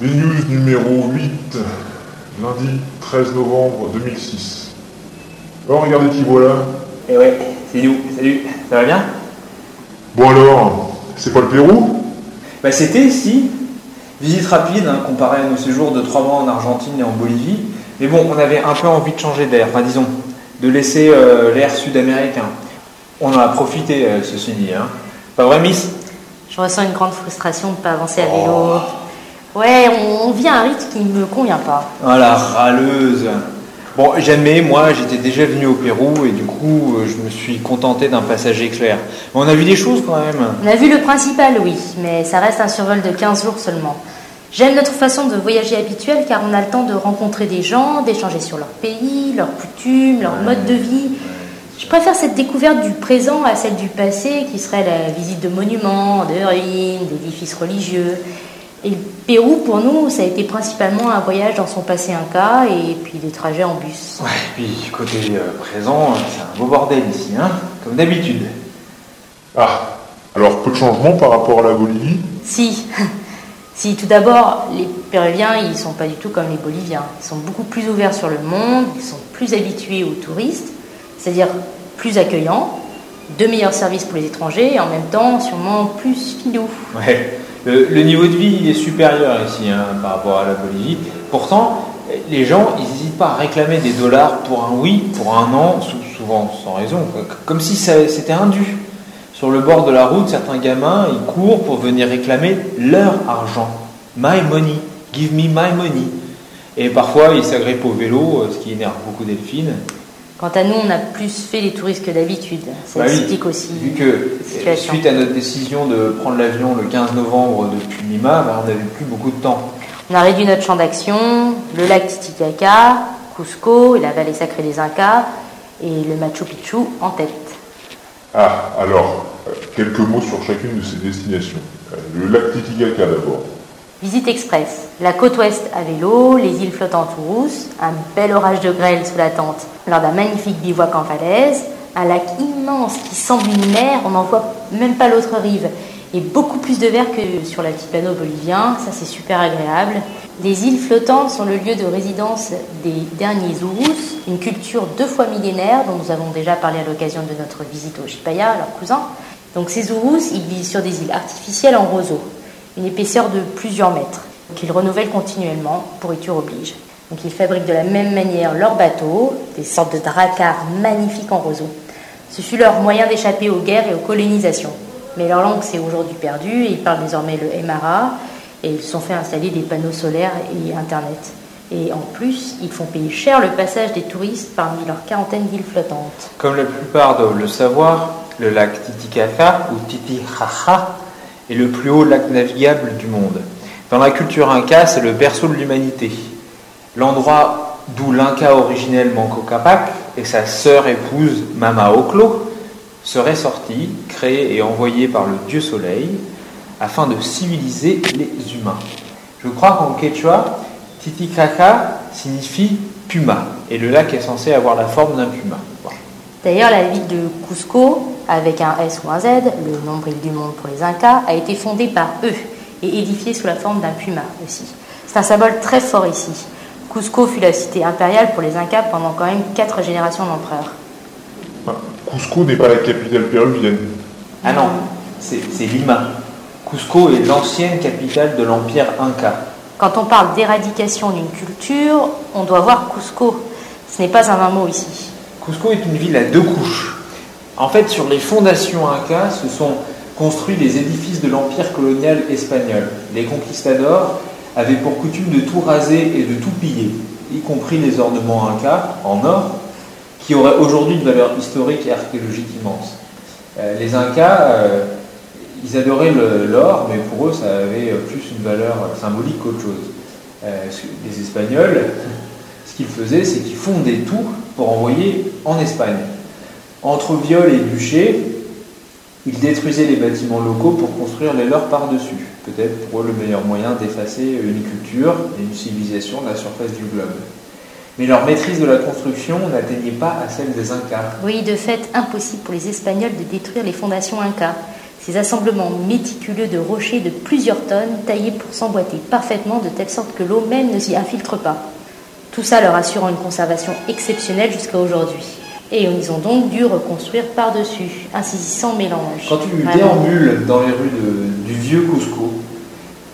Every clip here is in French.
B-News numéro 8, lundi 13 novembre 2006. Oh, regardez qui voilà. Eh ouais, c'est nous. Salut, ça va bien? Bon alors, c'est pas le Pérou? Bah c'était ici. Visite rapide hein, comparée à nos séjours de trois mois en Argentine et en Bolivie. Mais bon, on avait un peu envie de changer d'air, enfin disons, de laisser euh, l'air sud-américain. On en a profité, euh, ceci dit. Hein. Pas vrai, Miss? Je ressens une grande frustration de ne pas avancer à vélo. Ouais, on, vit à un rythme qui ne me convient pas. Ah la râleuse Bon, jamais, moi j'étais déjà venu au Pérou et du coup euh, je me suis contenté d'un passage éclair. Mais on a vu des choses quand même. On a vu le principal, oui, mais ça reste un survol de 15 jours seulement. J'aime notre façon de voyager habituelle car on a le temps de rencontrer des gens, d'échanger sur leur pays, leurs coutumes, leur mode de vie. Je préfère cette découverte du présent à celle du passé qui serait la visite de monuments, de ruines, d'édifices religieux. Et le Pérou, pour nous, ça a été principalement un voyage dans son passé inca et puis des trajets en bus. Ouais, puis côté euh, présent, c'est un beau bordel ici, hein, comme d'habitude. Ah, alors peu de changement par rapport à la Bolivie? Si, si, tout d'abord, les Péruviens, ils sont pas du tout comme les Boliviens. Ils sont beaucoup plus ouverts sur le monde, ils sont plus habitués aux touristes, c'est-à-dire plus accueillants, de meilleurs services pour les étrangers et en même temps, sûrement plus filous. Ouais, le, niveau de vie est supérieur ici hein, par rapport à la Bolivie. Pourtant, les gens, n'hésitent pas à réclamer des dollars pour un oui, pour un non, sou- souvent sans raison, comme si c'était indu. Sur le bord de la route, certains gamins, ils courent pour venir réclamer leur argent. My money, give me my money. Et parfois, ils s'agrippent au vélo, euh, ce qui énerve beaucoup Delphine. Quant à nous, on a plus fait les touristes que d'habitude. Ça Bah oui, aussi. Vu que, situation. suite à notre décision de prendre l'avion le 15 novembre depuis Lima, bah, on n'avait plus beaucoup de temps. On a réduit notre champ d'action, le lac Titicaca, Cusco et la vallée sacrée des Incas, et le Machu Picchu en tête. Ah, alors, euh, quelques mots sur chacune de ces destinations. Euh, Le lac Titicaca d'abord. Visite express. La côte ouest à vélo, les îles flottantes ou rousses, un bel orage de grêle sous la tente lors d'un magnifique bivouac en falaise, un lac immense qui semble une mer, on n'en voit même pas l'autre rive, et beaucoup plus de verre que sur l'altiplano bolivien, ça c'est super agréable. Les îles flottantes sont le lieu de résidence des derniers Urus, une culture deux fois millénaire dont nous avons déjà parlé à l'occasion de notre visite au Chipaya, leur cousin. Donc ces Urus, ils vivent sur des îles artificielles en roseau une épaisseur de plusieurs mètres, qu'ils renouvellent continuellement, pourriture oblige. Donc ils fabriquent de la même manière leurs bateaux, des sortes de dracars magnifiques en roseau. Ce fut leur moyen d'échapper aux guerres et aux colonisations. Mais leur langue s'est aujourd'hui perdue ils parlent désormais le Aymara et ils se sont fait installer des panneaux solaires et Internet. Et en plus, ils font payer cher le passage des touristes parmi leur quarantaine d'îles flottantes. Comme la plupart doivent le savoir, le lac Titicaca ou Titicaca est le plus haut lac navigable du monde. Dans la culture inca, c'est le berceau de l'humanité. L'endroit d'où l'inca originel Manco Capac et sa sœur épouse Mama Oclo seraient sortis, créés et envoyés par le dieu soleil afin de civiliser les humains. Je crois qu'en quechua, Titicaca signifie puma et le lac est censé avoir la forme d'un puma. D'ailleurs, la ville de Cusco, avec un S ou un Z, le nombril du monde pour les Incas, a été fondée par eux et édifiée sous la forme d'un puma aussi. C'est un symbole très fort ici. Cusco fut la cité impériale pour les Incas pendant quand même quatre générations d'empereurs. Cusco n'est pas la capitale péruvienne. Ah non, c'est Lima. Cusco est l'ancienne capitale de l'empire Inca. Quand on parle d'éradication d'une culture, on doit voir Cusco. Ce n'est pas un mot ici. Cusco est une ville à deux couches. En fait, sur les fondations Inca se sont construits les édifices de l'empire colonial espagnol. Les conquistadors avaient pour coutume de tout raser et de tout piller, y compris les ornements Inca en or, qui auraient aujourd'hui une valeur historique et archéologique immense. Euh, les Incas, euh, ils adoraient l'or, mais pour eux, ça avait plus une valeur symbolique qu'autre chose. Euh, les Espagnols, ce qu'ils faisaient, c'est qu'ils fondaient tout pour envoyer en Espagne. Entre Viol et Duché, ils détruisaient les bâtiments locaux pour construire les leurs par-dessus. Peut-être pour eux le meilleur moyen d'effacer une culture et une civilisation de la surface du globe. Mais leur maîtrise de la construction n'atteignait pas à celle des Incas. Oui, de fait, impossible pour les Espagnols de détruire les fondations Incas. Ces assemblements méticuleux de rochers de plusieurs tonnes taillés pour s'emboîter parfaitement de telle sorte que l'eau même ne s'y infiltre pas. Tout ça leur assurant une conservation exceptionnelle jusqu'à aujourd'hui. Et ils ont donc dû reconstruire par-dessus, ainsi sans mélange. Quand tu déambules dans les rues du vieux Cusco,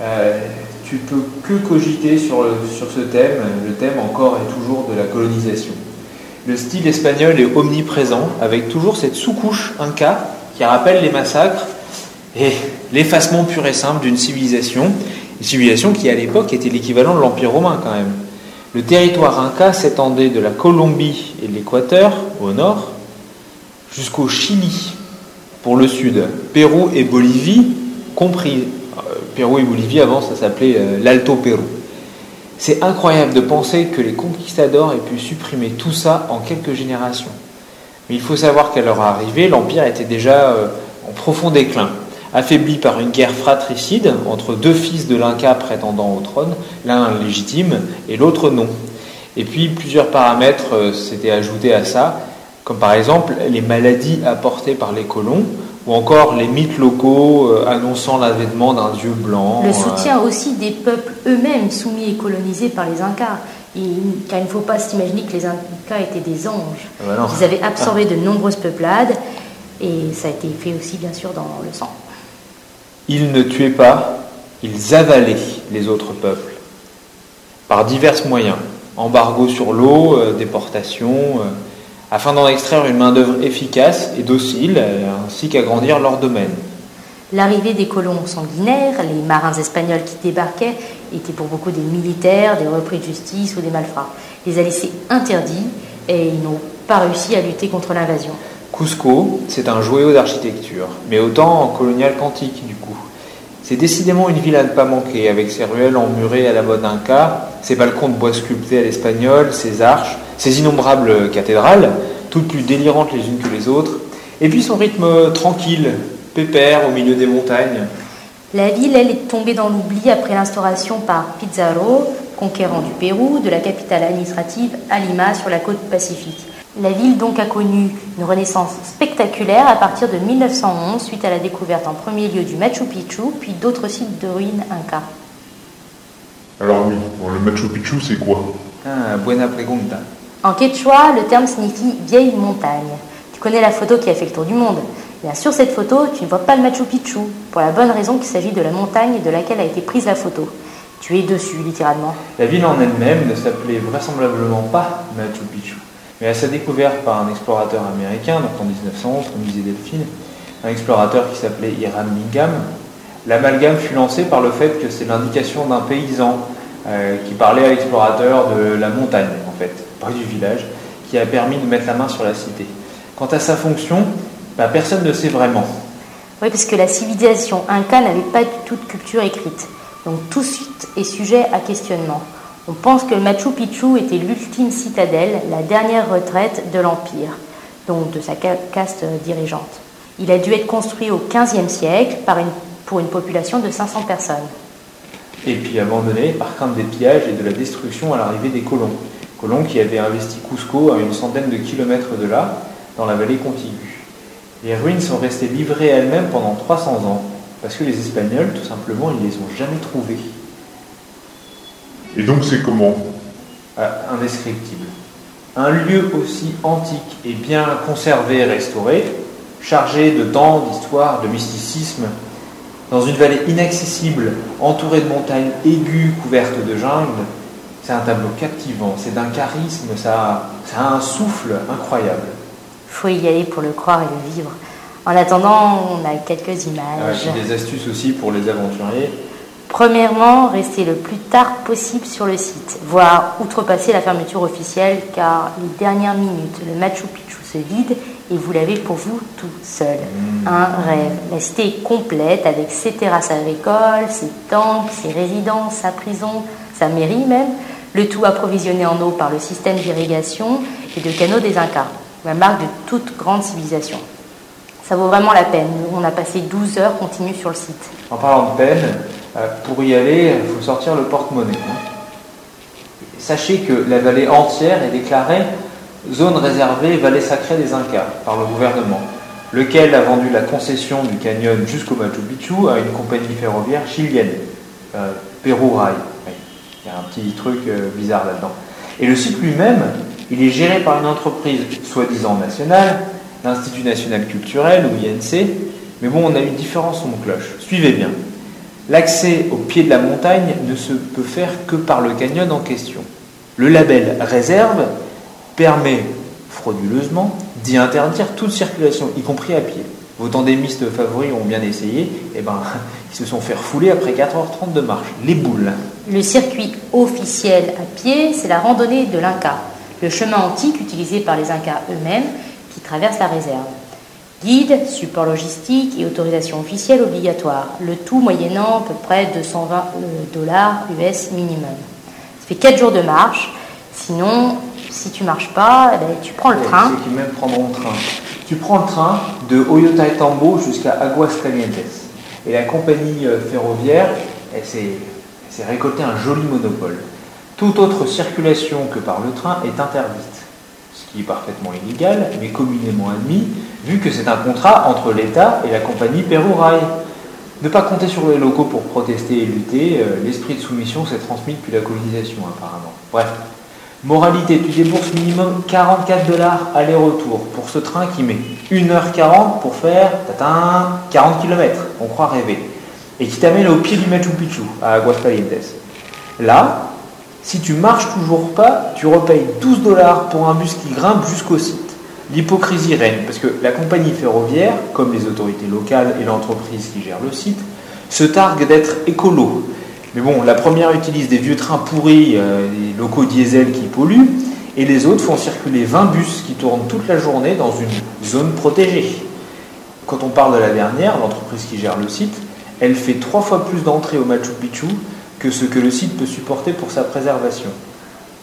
euh, tu peux que cogiter sur, sur ce thème, le thème encore et toujours de la colonisation. Le style espagnol est omniprésent, avec toujours cette sous-couche inca qui rappelle les massacres et l'effacement pur et simple d'une civilisation, une civilisation qui à l'époque était l'équivalent de l'Empire romain quand même. Le territoire inca s'étendait de la Colombie et de l'Équateur au nord jusqu'au Chili pour le sud, Pérou et Bolivie compris. Euh, Pérou et Bolivie avant ça s'appelait euh, l'Alto Pérou. C'est incroyable de penser que les conquistadors aient pu supprimer tout ça en quelques générations. Mais il faut savoir qu'à leur arrivée, l'Empire était déjà euh, en profond déclin affaibli par une guerre fratricide entre deux fils de l'Inca prétendant au trône, l'un légitime et l'autre non. Et puis plusieurs paramètres euh, s'étaient ajoutés à ça, comme par exemple les maladies apportées par les colons, ou encore les mythes locaux euh, annonçant l'avènement d'un dieu blanc. Le euh, soutien aussi des peuples eux-mêmes soumis et colonisés par les Incas. car il ne faut pas s'imaginer que les Incas étaient des anges. Ah bah Ils avaient absorbé de nombreuses peuplades, et ça a été fait aussi bien sûr dans le sang. Ils ne tuaient pas, ils avalaient les autres peuples par divers moyens, embargo sur l'eau, euh, déportation, euh, afin d'en extraire une main-d'œuvre efficace et docile, euh, ainsi qu'agrandir leur domaine. L'arrivée des colons sanguinaires, les marins espagnols qui débarquaient, étaient pour beaucoup des militaires, des repris de justice ou des malfrats. Les a laissés interdits et ils n'ont pas réussi à lutter contre l'invasion. Cusco, c'est un joyau d'architecture, mais autant en colonial qu'antique du coup. C'est décidément une ville à ne pas manquer, avec ses ruelles emmurées à la mode inca, ses balcons de bois sculptés à l'espagnol, ses arches, ses innombrables cathédrales, toutes plus délirantes les unes que les autres, et puis son rythme tranquille, pépère au milieu des montagnes. La ville, elle, est tombée dans l'oubli après l'instauration par Pizarro, conquérant du Pérou, de la capitale administrative à Lima sur la côte pacifique. La ville donc a connu une renaissance spectaculaire à partir de 1911 suite à la découverte en premier lieu du Machu Picchu puis d'autres sites de ruines Inca. Alors oui, le Machu Picchu c'est quoi? Ah, buena pregunta. En quechua, le terme signifie vieille montagne. Tu connais la photo qui a fait le tour du monde Bien sur cette photo, tu ne vois pas le Machu Picchu, pour la bonne raison qu'il s'agit de la montagne de laquelle a été prise la photo. Tu es dessus, littéralement. La ville en elle-même ne s'appelait vraisemblablement pas Machu Picchu mais à sa découverte par un explorateur américain, donc en 1911, comme disait Delphine, un explorateur qui s'appelait Hiram Bingham, l'amalgame fut lancé par le fait que c'est l'indication d'un paysan euh, qui parlait à l'explorateur de la montagne, en fait, pas du village, qui a permis de mettre la main sur la cité. Quant à sa fonction, bah, personne ne sait vraiment. Oui, parce que la civilisation inca n'avait pas du tout de culture écrite. Donc tout suite est sujet à questionnement. On pense que Machu Picchu était l'ultime citadelle, la dernière retraite de l'Empire, donc de sa caste dirigeante. Il a dû être construit au XVe siècle pour une population de 500 personnes. Et puis abandonné par crainte des pillages et de la destruction à l'arrivée des colons. Colons qui avaient investi Cusco à une centaine de kilomètres de là, dans la vallée contiguë. Les ruines sont restées livrées elles-mêmes pendant 300 ans, parce que les Espagnols, tout simplement, ils les ont jamais trouvées. Et donc c'est comment ah, Indescriptible. Un lieu aussi antique et bien conservé et restauré, chargé de temps, d'histoire, de mysticisme, dans une vallée inaccessible, entourée de montagnes aiguës couvertes de jungle, c'est un tableau captivant, c'est d'un charisme, ça, ça a un souffle incroyable. Il faut y aller pour le croire et le vivre. En attendant, on a quelques images. J'ai des astuces aussi pour les aventuriers. Premièrement, restez le plus tard possible sur le site, voire outrepasser la fermeture officielle, car les dernières minutes, le Machu Picchu se vide et vous l'avez pour vous tout seul. Mmh. Un rêve. La cité est complète avec ses terrasses agricoles, ses temples, ses résidences, sa prison, sa mairie même, le tout approvisionné en eau par le système d'irrigation et de canaux des Incas, la marque de toute grande civilisation. Ça vaut vraiment la peine. On a passé 12 heures continues sur le site. En parlant de peine, pour y aller, il faut sortir le porte-monnaie. Hein. Sachez que la vallée entière est déclarée zone réservée vallée sacrée des Incas par le gouvernement. lequel a vendu la concession du canyon jusqu'au Machu Picchu à une compagnie ferroviaire chilienne, euh, Peru Rail. Il y a un petit truc euh, bizarre là-dedans. Et le site lui-même, il est géré par une entreprise soi-disant nationale, l'Institut national culturel ou INC, mais bon, on a une différence son cloche. Suivez bien. L'accès au pied de la montagne ne se peut faire que par le canyon en question. Le label réserve permet frauduleusement d'y interdire toute circulation, y compris à pied. Vos tandémistes favoris ont bien essayé, et eh ben, ils se sont fait refouler après 4h30 de marche. Les boules. Le circuit officiel à pied, c'est la randonnée de l'Inca, le chemin antique utilisé par les Incas eux-mêmes qui traversent la réserve. Guide, support logistique et autorisation officielle obligatoire, le tout moyennant à peu près 220 euh, dollars US minimum. Ça fait 4 jours de marche, sinon si tu marches pas, eh ben, tu prends le train. Ceux qui même prendront le train. Tu prends le train de Oyotaetambo jusqu'à Aguascalientes. Et la compagnie euh, ferroviaire, elle s'est récolté un joli monopole. Toute autre circulation que par le train est interdite, ce qui est parfaitement illégal, mais communément admis, vu que c'est un contrat entre l'État et la compagnie Rail. Ne pas compter sur les locaux pour protester et lutter, euh, l'esprit de soumission s'est transmis depuis la colonisation apparemment. Bref, Moralité, tu débourses minimum 44 dollars aller-retour pour ce train qui met 1h40 pour faire 40 km, on croit rêver, et qui t'amène au pied du Machu Picchu, à Aguascalientes. Là, si tu marches toujours pas, tu repayes 12 dollars pour un bus qui grimpe jusqu'au site. L'hypocrisie règne, parce que la compagnie ferroviaire, comme les autorités locales et l'entreprise qui gère le site, se targue d'être écolo, mais bon, la première utilise des vieux trains pourris, euh, des locaux diesel qui polluent, et les autres font circuler 20 bus qui tournent toute la journée dans une zone protégée. Quand on parle de la dernière, l'entreprise qui gère le site, elle fait trois fois plus d'entrées au Machu Picchu que ce que le site peut supporter pour sa préservation.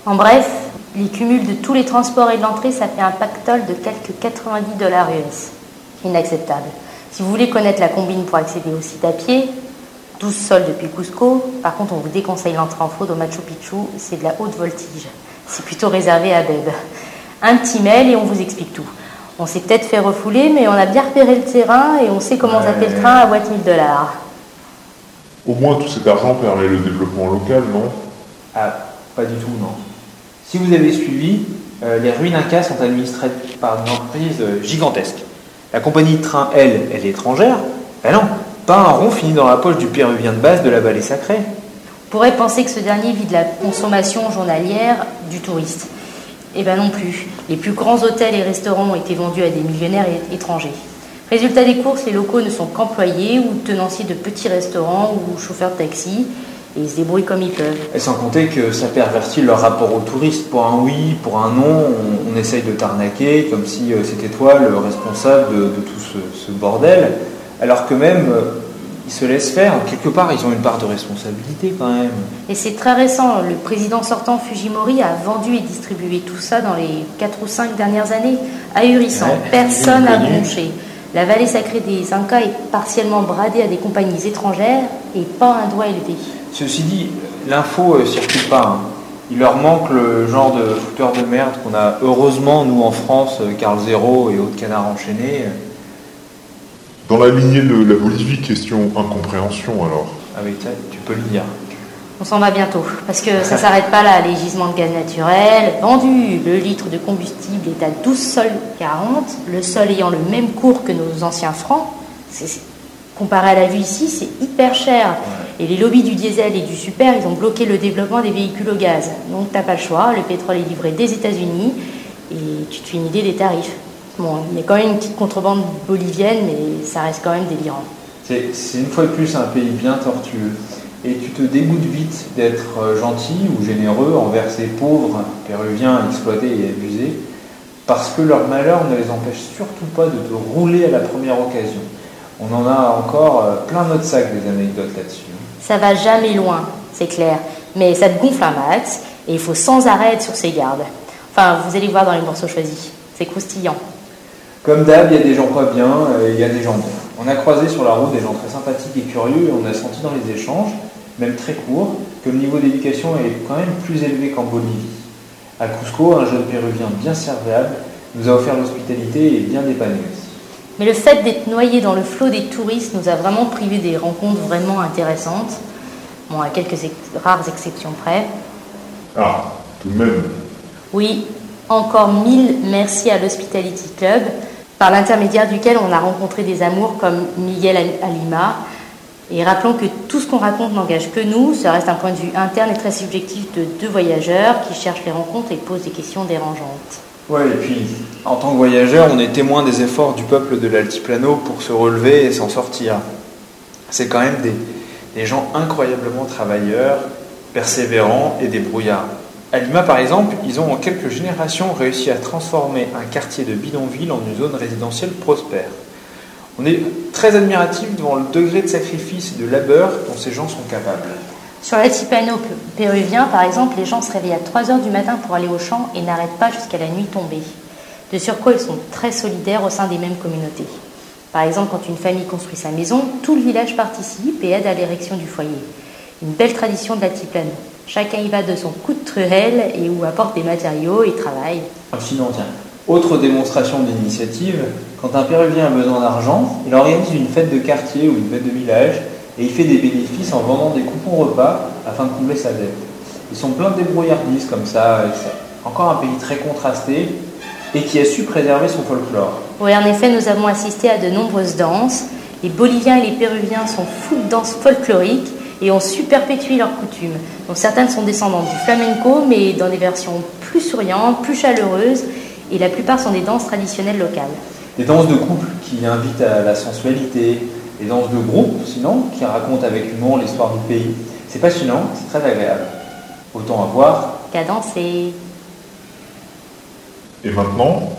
En bref, les cumuls de tous les transports et de l'entrée, ça fait un pactole de quelques 90 dollars US. Inacceptable. Si vous voulez connaître la combine pour accéder au site à pied, 12 sols depuis Cusco. Par contre, on vous déconseille l'entrée en fraude au Machu Picchu, c'est de la haute voltige. C'est plutôt réservé à Beb. Un petit mail et on vous explique tout. On s'est peut-être fait refouler, mais on a bien repéré le terrain et on sait comment taper le train à boîte 1000 dollars. Au moins, tout cet argent permet le développement local, non? Ah, pas du tout, non. Si vous avez suivi, euh, les ruines Incas sont administrées par une entreprise euh, gigantesque. La compagnie de train, elle, elle est étrangère. Ben non, pas un rond fini dans la poche du péruvien de base de la vallée sacrée. On pourrait penser que ce dernier vit de la consommation journalière du touriste. Eh bien non plus. Les plus grands hôtels et restaurants ont été vendus à des millionnaires étrangers. Résultat des courses, les locaux ne sont qu'employés ou tenanciers de petits restaurants ou chauffeurs de taxi ils se débrouillent comme ils peuvent. Et sans compter que ça pervertit leur rapport aux touristes. Pour un oui, pour un non, on, essaye de t'arnaquer comme si euh, c'était toi le responsable de, tout ce bordel alors que même euh, ils se laissent faire. Quelque part, ils ont une part de responsabilité quand même. Et c'est très récent. Le président sortant Fujimori a vendu et distribué tout ça dans les 4 ou 5 dernières années. Ahurissant. Personne n'a bronché. La vallée sacrée des Incas est partiellement bradée à des compagnies étrangères et pas un doigt élevé. Ceci dit, l'info ne euh, circule pas. Hein. Il leur manque le genre de fouteur de merde qu'on a heureusement, nous en France, euh, Carl Zéro et autres canards enchaînés. Dans la lignée de la Bolivie, question incompréhension alors. Avec ça, tu peux le dire. On s'en va bientôt, parce que ça s'arrête pas là. Les gisements de gaz naturel, vendu, le litre de combustible est à 12 sols 40, le sol ayant le même cours que nos anciens francs. comparé à la vue ici, c'est hyper cher. Et les lobbies du diesel et du super, ils ont bloqué le développement des véhicules au gaz. Donc t'as pas le choix, le pétrole est livré des États-Unis et tu te fais une idée des tarifs. Bon, il y a quand même une petite contrebande bolivienne, mais ça reste quand même délirant. C'est une fois de plus un pays bien tortueux. Et tu te dégoûtes vite d'être euh, gentil ou généreux envers ces pauvres péruviens exploités et abusés, parce que leur malheur ne les empêche surtout pas de te rouler à la première occasion. On en a encore euh, plein notre sac des anecdotes là-dessus. Ça va jamais loin, c'est clair, mais ça te gonfle un max et il faut sans arrêt être sur ses gardes. Enfin, vous allez voir dans les morceaux choisis, c'est croustillant. Comme d'hab, il y a des gens pas bien, euh, il y a des gens bien. On a croisé sur la route des gens très sympathiques et curieux et on a senti dans les échanges, même très courts, que le niveau d'éducation est quand même plus élevé qu'en Bolivie. À Cusco, un jeune péruvien bien serviable nous a offert l'hospitalité et bien dépanné. Mais le fait d'être noyé dans le flot des touristes nous a vraiment privé des rencontres vraiment intéressantes, bon, à quelques ex- rares exceptions près. Ah, tout de même. Oui, encore mille merci à l'Hospitality Club, par l'intermédiaire duquel on a rencontré des amours comme Miguel Alima. Et rappelons que tout ce qu'on raconte n'engage que nous, ça reste un point de vue interne et très subjectif de deux voyageurs qui cherchent les rencontres et posent des questions dérangeantes. Ouais, et puis, en tant que voyageur, on est témoin des efforts du peuple de l'Altiplano pour se relever et s'en sortir. C'est quand même des, des gens incroyablement travailleurs, persévérants et débrouillards. À Lima, par exemple, ils ont en quelques générations réussi à transformer un quartier de bidonville en une zone résidentielle prospère. On est très admiratif devant le degré de sacrifice et de labeur dont ces gens sont capables. Sur l'altipano péruvien, par exemple, les gens se réveillent à 3 heures du matin pour aller au champ et n'arrêtent pas jusqu'à la nuit tombée. De surcroît, ils sont très solidaires au sein des mêmes communautés. Par exemple, quand une famille construit sa maison, tout le village participe et aide à l'érection du foyer. Une belle tradition de l'altiplano. Chacun y va de son coup de truelle et où apporte des matériaux et travaille. Sinon, tiens, autre démonstration d'initiative, quand un Péruvien a besoin d'argent, il organise une fête de quartier ou une fête de village et il fait des bénéfices en vendant des coupons repas afin de combler sa dette. Ils sont pleins de débrouillardises comme ça, encore un pays très contrasté et qui a su préserver son folklore. Oui, en effet, nous avons assisté à de nombreuses danses. Les Boliviens et les Péruviens sont fous de danses folkloriques et ont su perpétuer leurs coutumes. Donc certaines sont descendantes du flamenco, mais dans des versions plus souriantes, plus chaleureuses, et la plupart sont des danses traditionnelles locales. Des danses de couple qui invitent à la sensualité, des danses de groupe sinon, qui racontent avec humour l'histoire du pays. C'est passionnant, c'est très agréable. Autant à voir. Qu'à danser. Et maintenant,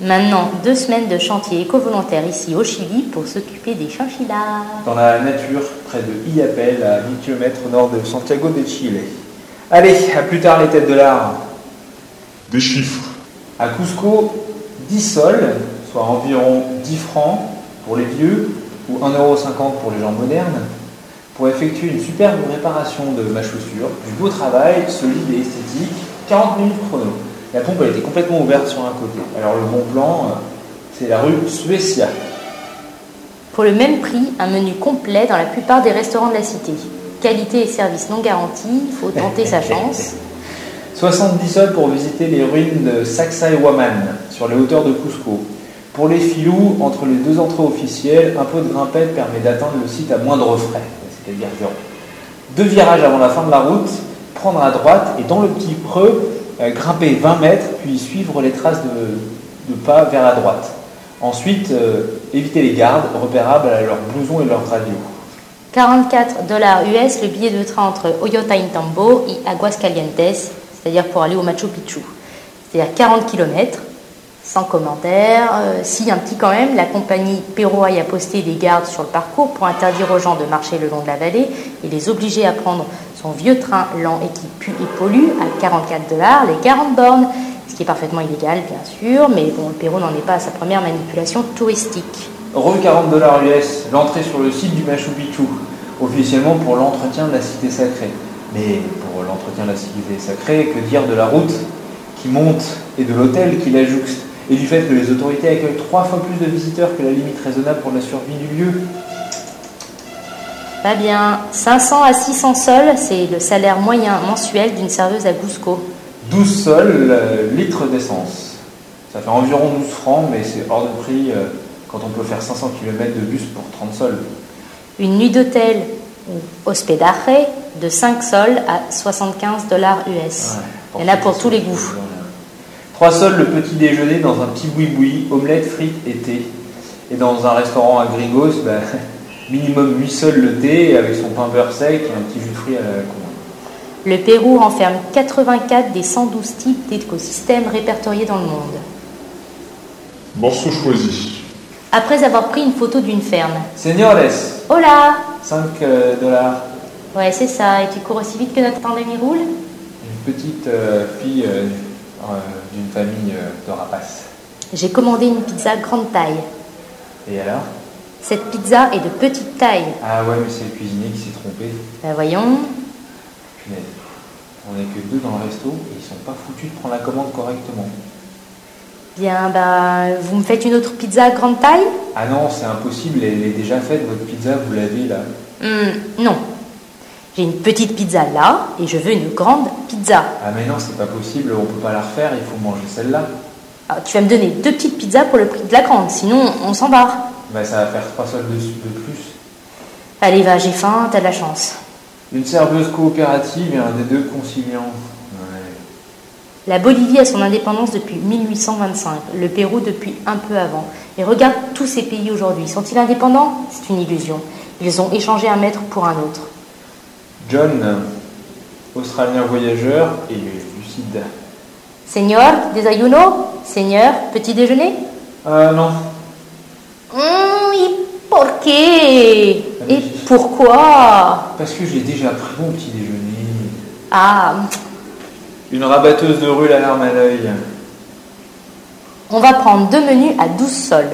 Maintenant, deux semaines de chantier éco-volontaire ici au Chili pour s'occuper des chinchillas. dans la nature, près de Iapel, à 10 km au nord de Santiago de Chile. Allez, à plus tard les têtes de l'art. des chiffres. À Cusco, 10 sols, soit environ 10 francs pour les vieux ou 1,50€ pour les gens modernes, pour effectuer une superbe réparation de ma chaussure, du beau travail, solide et esthétique, 40 minutes chrono. La pompe elle était complètement ouverte sur un côté. Alors le bon plan, euh, c'est la rue Suecia. Pour le même prix, un menu complet dans la plupart des restaurants de la cité. Qualité et service non garantis, il faut tenter sa chance. 70 sols pour visiter les ruines de Sacsayhuaman, sur les hauteurs de Cusco. Pour les filous, entre les deux entrées officielles, un peu de grimpette permet d'atteindre le site à moindre frais, c'est-à-dire zéro. Deux virages avant la fin de la route, prendre à droite et dans le petit creux, euh, grimper 20 mètres, puis suivre les traces de, de pas vers la droite. Ensuite, euh, éviter les gardes repérables à leurs blousons et leurs radios. 44 dollars US le billet de train entre Ollantaytambo et Aguascalientes, c'est-à-dire pour aller au Machu Picchu. C'est-à-dire 40 km, sans commentaire. Euh, si, un petit quand même, la compagnie Peroy a posté des gardes sur le parcours pour interdire aux gens de marcher le long de la vallée et les obliger à prendre son vieux train lent et qui pue et pollue à 44 dollars les 40 bornes, ce qui est parfaitement illégal bien sûr, mais bon, le Pérou n'en est pas à sa première manipulation touristique. Re 40 dollars US, l'entrée sur le site du Machu Picchu, officiellement pour l'entretien de la cité sacrée. Mais pour l'entretien de la cité sacrée, que dire de la route qui monte et de l'hôtel qui la jouxte? Et du fait que les autorités accueillent trois fois plus de visiteurs que la limite raisonnable pour la survie du lieu Pas bien, 500 à 600 sols, c'est le salaire moyen mensuel d'une serveuse à Cusco. 12 sols, euh, litres d'essence. Ça fait environ 12 francs, mais c'est hors de prix euh, quand on peut faire 500 km de bus pour 30 sols. Une nuit d'hôtel ou hospedaje de 5 sols à 75 dollars US. Ouais, Il y en a pour tous les goûts. 3 sols le petit déjeuner dans un petit boui-boui, omelette, frites et thé. Et dans un restaurant à Grigos, bah, minimum 8 sols le thé avec son pain beurre sec et un petit jus de fruits à la con. Le Pérou renferme 84 des 112 types d'écosystèmes répertoriés dans le monde. Morceau choisi. Après avoir pris une photo d'une ferme. Señores, Hola 5 euh, dollars. Ouais, c'est ça. Et tu cours aussi vite que notre tandem y roule? Une petite euh, fille euh, euh, d'une famille euh, de rapaces. J'ai commandé une pizza grande taille. Et alors? Cette pizza est de petite taille. Ah ouais, mais c'est le cuisinier qui s'est trompé. Ben voyons. Punaise. On n'est que deux dans le resto et ils sont pas foutus de prendre la commande correctement. Bien, bah, vous me faites une autre pizza grande taille? Ah non, c'est impossible, elle est déjà faite, votre pizza, vous l'avez là. Hmm, Non. J'ai une petite pizza là et je veux une grande pizza. Ah mais non, c'est pas possible, on peut pas la refaire, il faut manger celle-là. Ah, tu vas me donner deux petites pizzas pour le prix de la grande, sinon on s'en barre. Bah ça va faire trois sols de, de plus. Allez, va, j'ai faim, t'as de la chance. Une serveuse coopérative et un des deux conciliants. La Bolivie a son indépendance depuis 1825, le Pérou depuis un peu avant. Et regarde tous ces pays aujourd'hui. Sont-ils indépendants? C'est une illusion. Ils ont échangé un maître pour un autre. John, Australien voyageur et lucide. Seigneur, desayuno Seigneur, petit déjeuner? Ah non, y por qué? Ah, mais Et j'ai- pourquoi? Parce que j'ai déjà pris mon petit déjeuner. Ah, Une rabatteuse de rue, la larme à l'œil. on va prendre deux menus à 12 sols.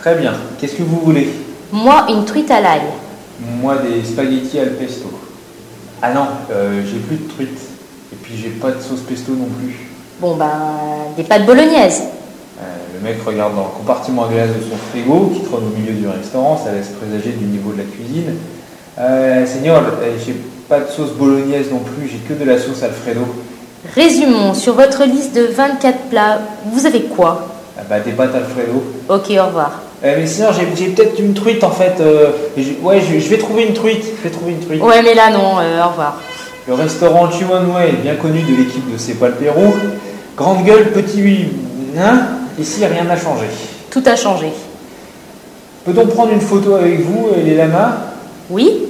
Très bien, qu'est-ce que vous voulez? Moi, une truite à l'ail. Moi, des spaghettis al pesto. Ah non, euh, j'ai plus de truite. Et puis j'ai pas de sauce pesto non plus. Bon, ben, des pâtes bolognaises. Euh, le mec regarde dans le compartiment à glace de son frigo, qui trône au milieu du restaurant, ça laisse présager du niveau de la cuisine. Euh, Seigneur, j'ai pas de sauce bolognaise non plus, j'ai que de la sauce Alfredo. Résumons, sur votre liste de 24 plats, vous avez quoi? Ah bah des pâtes Alfredo. Ok, au revoir. Euh, mais sinon, j'ai peut-être une truite en fait. euh, ouais, je, vais trouver une truite. Je vais trouver une truite. Ouais, mais là, non, euh, au revoir. Le restaurant Chimonway est bien connu de l'équipe de C'est pas le Pérou. Grande gueule, petit nain. Ici, rien n'a changé. Tout a changé. Peut-on prendre une photo avec vous et les lamas? Oui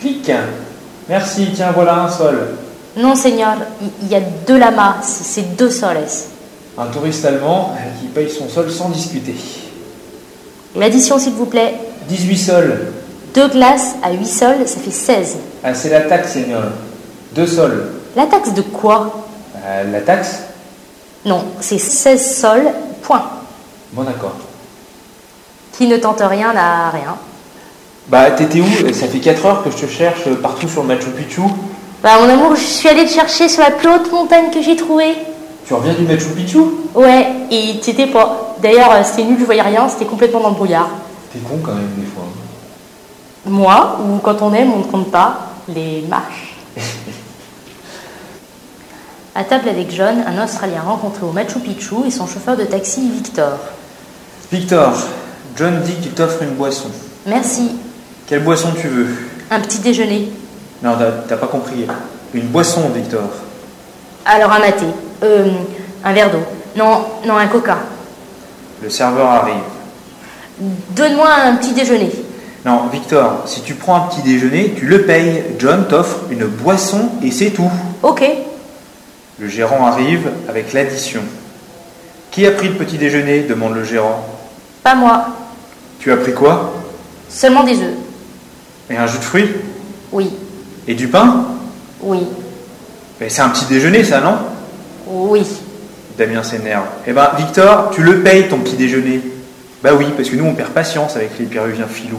Clique. Merci, tiens, voilà un sol. Non, Seigneur, il y a deux lamas, c'est c'est deux soles. Un touriste allemand qui paye son sol sans discuter. L'addition, s'il vous plaît. 18 sols. Deux glaces à 8 sols, ça fait 16. Ah, c'est la taxe, Seigneur. Deux sols. La taxe de quoi? Euh, la taxe? Non, c'est 16 sols, point. Bon, d'accord. Qui ne tente rien n'a rien. Bah, t'étais où? Ça fait 4 heures que je te cherche partout sur le Machu Picchu. Bah, mon amour, je suis allée te chercher sur la plus haute montagne que j'ai trouvée. Tu reviens du Machu Picchu? Ouais, et tu étais pas. D'ailleurs, euh, c'était nul, je voyais rien, c'était complètement dans le brouillard. T'es con quand même des fois. Moi, ou quand on aime, on ne compte pas les marches. à table avec John, un Australien rencontré au Machu Picchu et son chauffeur de taxi Victor. Victor, John dit qu'il t'offre une boisson. Merci. Quelle boisson tu veux? Un petit déjeuner. Non, t'as t'as pas compris. Une boisson, Victor. Alors un maté. Euh, un verre d'eau. Non, non, un coca. Le serveur arrive. Donne-moi un petit déjeuner. Non, Victor, si tu prends un petit déjeuner, tu le payes. John t'offre une boisson et c'est tout. Ok. Le gérant arrive avec l'addition. Qui a pris le petit déjeuner? demande le gérant. Pas moi. Tu as pris quoi? Seulement des œufs. Et un jus de fruits? Oui. Et du pain? Oui. Mais c'est un petit déjeuner, ça, non? Oui. Damien s'énerve. Eh ben, Victor, tu le payes ton petit déjeuner. Bah oui, parce que nous, on perd patience avec les Péruviens filous.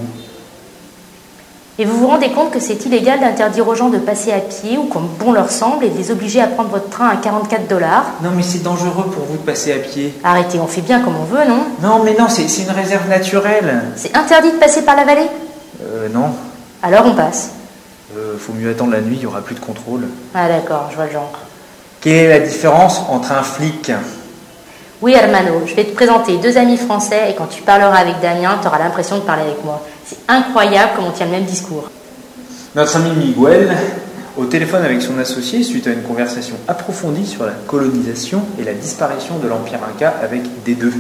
Et vous vous rendez compte que c'est illégal d'interdire aux gens de passer à pied ou comme bon leur semble et de les obliger à prendre votre train à 44 dollars Non, mais c'est dangereux pour vous de passer à pied. Arrêtez, on fait bien comme on veut, non? Non, mais non, c'est c'est une réserve naturelle. C'est interdit de passer par la vallée? Euh, non. Alors on passe. Euh, faut mieux attendre la nuit, il y aura plus de contrôle. Ah d'accord, je vois le genre. Quelle est la différence entre un flic? Oui, Hermano, je vais te présenter deux amis français et quand tu parleras avec Damien, tu auras l'impression de parler avec moi. C'est incroyable comme on tient le même discours. Notre ami Miguel, au téléphone avec son associé, suite à une conversation approfondie sur la colonisation et la disparition de l'Empire Inca avec des deux.